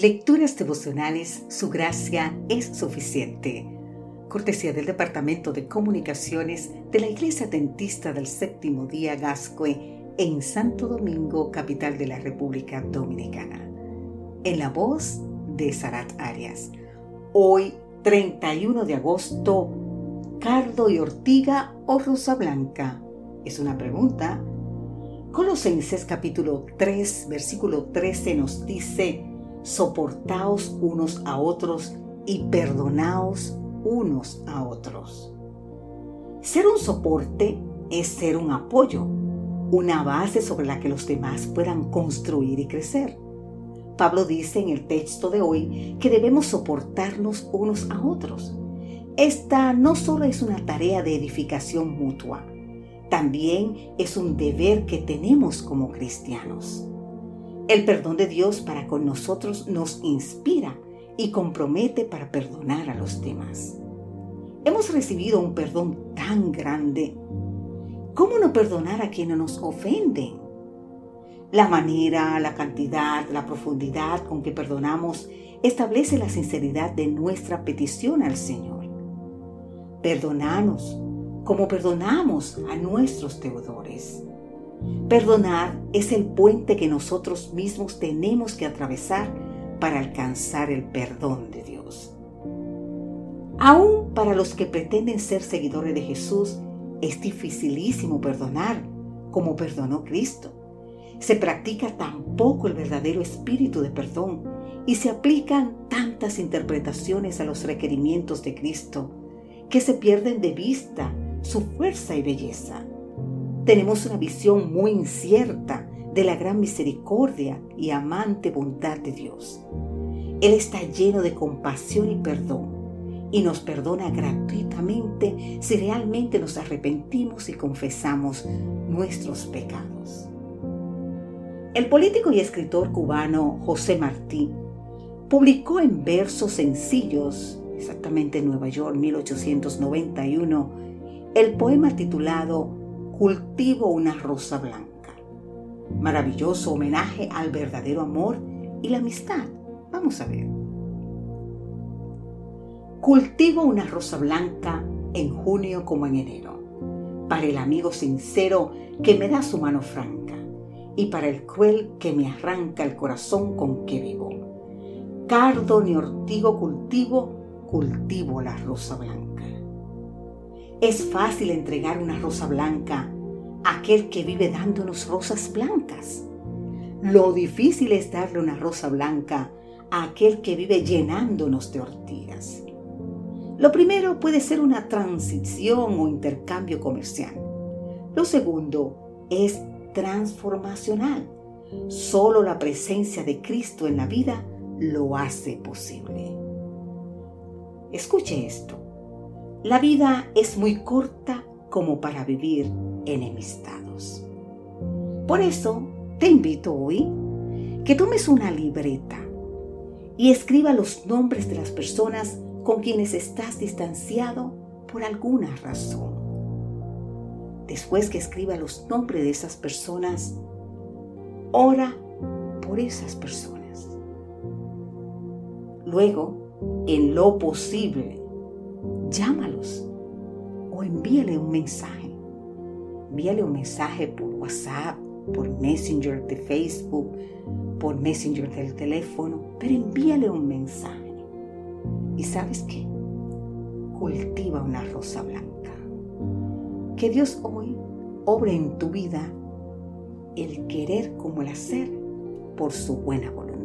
Lecturas devocionales, su gracia es suficiente. Cortesía del Departamento de Comunicaciones de la Iglesia Dentista del Séptimo Día Gascue en Santo Domingo, capital de la República Dominicana. En la voz de Sarat Arias. Hoy, 31 de agosto, ¿cardo y ortiga o rosa blanca? Es una pregunta. Colosenses capítulo 3, versículo 13 nos dice, soportaos unos a otros y perdonaos unos a otros. Ser un soporte es ser un apoyo, una base sobre la que los demás puedan construir y crecer. Pablo dice en el texto de hoy que debemos soportarnos unos a otros. Esta no solo es una tarea de edificación mutua, también es un deber que tenemos como cristianos. El perdón de Dios para con nosotros nos inspira y compromete para perdonar a los demás. Hemos recibido un perdón tan grande. ¿Cómo no perdonar a quienes nos ofenden? La manera, la cantidad, la profundidad con que perdonamos establece la sinceridad de nuestra petición al Señor. Perdonanos como perdonamos a nuestros deudores. Perdonar es el puente que nosotros mismos tenemos que atravesar para alcanzar el perdón de Dios. Aún para los que pretenden ser seguidores de Jesús, es dificilísimo perdonar como perdonó Cristo. Se practica tan poco el verdadero espíritu de perdón y se aplican tantas interpretaciones a los requerimientos de Cristo que se pierden de vista su fuerza y belleza tenemos una visión muy incierta de la gran misericordia y amante bondad de Dios. Él está lleno de compasión y perdón y nos perdona gratuitamente si realmente nos arrepentimos y confesamos nuestros pecados. El político y escritor cubano José Martí publicó en versos sencillos, exactamente en Nueva York 1891, el poema titulado cultivo una rosa blanca. Maravilloso homenaje al verdadero amor y la amistad. Vamos a ver. Cultivo una rosa blanca en junio como en enero, para el amigo sincero que me da su mano franca y para el cruel que me arranca el corazón con que vivo. Cardo ni ortigo cultivo, cultivo la rosa blanca. Es fácil entregar una rosa blanca a aquel que vive dándonos rosas blancas. Lo difícil es darle una rosa blanca a aquel que vive llenándonos de ortigas. Lo primero puede ser una transición o intercambio comercial. Lo segundo es transformacional. Solo la presencia de Cristo en la vida lo hace posible. Escuche esto. La vida es muy corta como para vivir enemistados. Por eso te invito hoy que tomes una libreta y escriba los nombres de las personas con quienes estás distanciado por alguna razón. Después que escriba los nombres de esas personas, ora por esas personas. Luego, en lo posible, llámalos o envíale un mensaje. Envíale un mensaje por WhatsApp, por Messenger de Facebook, por Messenger del teléfono, pero envíale un mensaje. ¿Y sabes qué? Cultiva una rosa blanca. Que Dios hoy obre en tu vida el querer como el hacer por su buena voluntad.